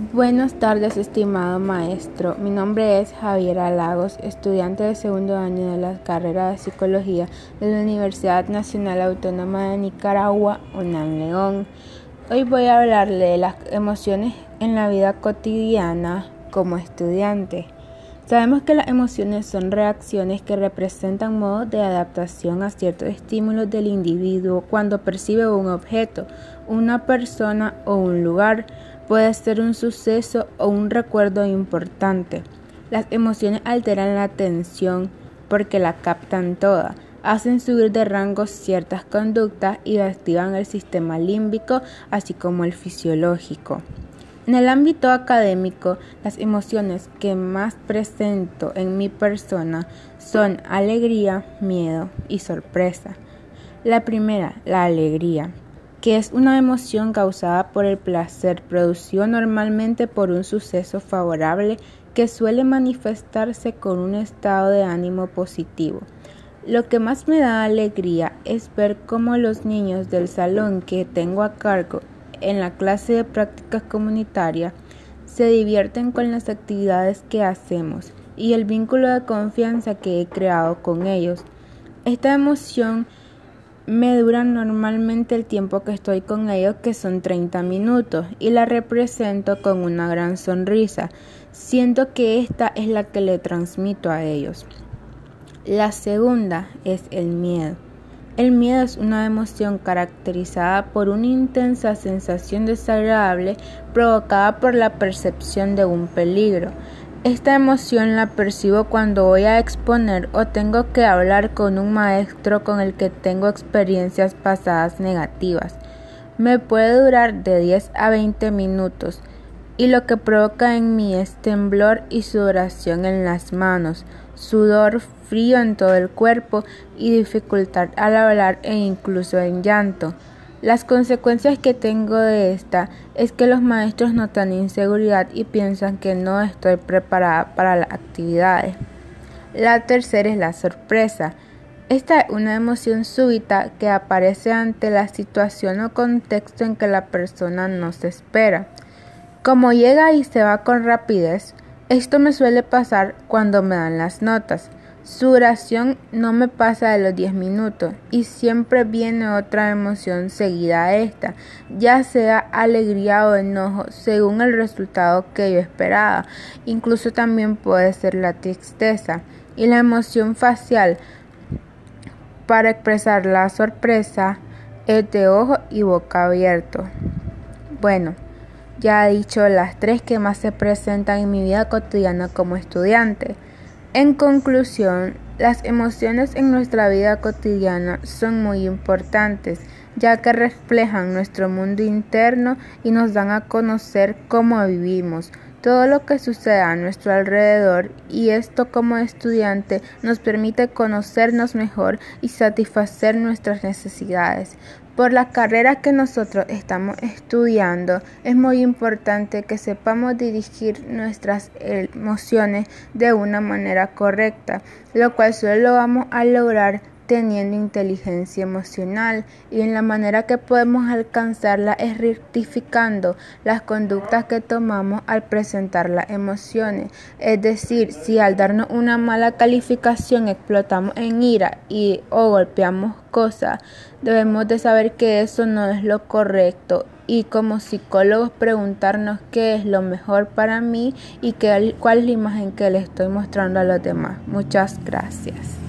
Buenas tardes, estimado maestro. Mi nombre es Javier Lagos, estudiante de segundo año de la carrera de Psicología de la Universidad Nacional Autónoma de Nicaragua, UNAM León. Hoy voy a hablarle de las emociones en la vida cotidiana como estudiante. Sabemos que las emociones son reacciones que representan modos de adaptación a ciertos estímulos del individuo cuando percibe un objeto, una persona o un lugar puede ser un suceso o un recuerdo importante. Las emociones alteran la atención porque la captan toda, hacen subir de rango ciertas conductas y activan el sistema límbico así como el fisiológico. En el ámbito académico, las emociones que más presento en mi persona son alegría, miedo y sorpresa. La primera, la alegría que es una emoción causada por el placer, producido normalmente por un suceso favorable que suele manifestarse con un estado de ánimo positivo. Lo que más me da alegría es ver cómo los niños del salón que tengo a cargo en la clase de prácticas comunitarias se divierten con las actividades que hacemos y el vínculo de confianza que he creado con ellos. Esta emoción me duran normalmente el tiempo que estoy con ellos, que son 30 minutos, y la represento con una gran sonrisa. Siento que esta es la que le transmito a ellos. La segunda es el miedo. El miedo es una emoción caracterizada por una intensa sensación desagradable provocada por la percepción de un peligro. Esta emoción la percibo cuando voy a exponer o tengo que hablar con un maestro con el que tengo experiencias pasadas negativas. Me puede durar de 10 a 20 minutos y lo que provoca en mí es temblor y sudoración en las manos, sudor frío en todo el cuerpo y dificultad al hablar e incluso en llanto. Las consecuencias que tengo de esta es que los maestros notan inseguridad y piensan que no estoy preparada para las actividades. La tercera es la sorpresa. Esta es una emoción súbita que aparece ante la situación o contexto en que la persona no se espera. Como llega y se va con rapidez, esto me suele pasar cuando me dan las notas. Su duración no me pasa de los 10 minutos y siempre viene otra emoción seguida a esta, ya sea alegría o enojo, según el resultado que yo esperaba. Incluso también puede ser la tristeza y la emoción facial para expresar la sorpresa es de ojo y boca abierto. Bueno, ya he dicho las tres que más se presentan en mi vida cotidiana como estudiante. En conclusión, las emociones en nuestra vida cotidiana son muy importantes, ya que reflejan nuestro mundo interno y nos dan a conocer cómo vivimos, todo lo que sucede a nuestro alrededor y esto como estudiante nos permite conocernos mejor y satisfacer nuestras necesidades. Por la carrera que nosotros estamos estudiando, es muy importante que sepamos dirigir nuestras emociones de una manera correcta, lo cual solo lo vamos a lograr teniendo inteligencia emocional y en la manera que podemos alcanzarla es rectificando las conductas que tomamos al presentar las emociones. Es decir, si al darnos una mala calificación explotamos en ira y o golpeamos cosas, debemos de saber que eso no es lo correcto y como psicólogos preguntarnos qué es lo mejor para mí y qué, cuál es la imagen que le estoy mostrando a los demás. Muchas gracias.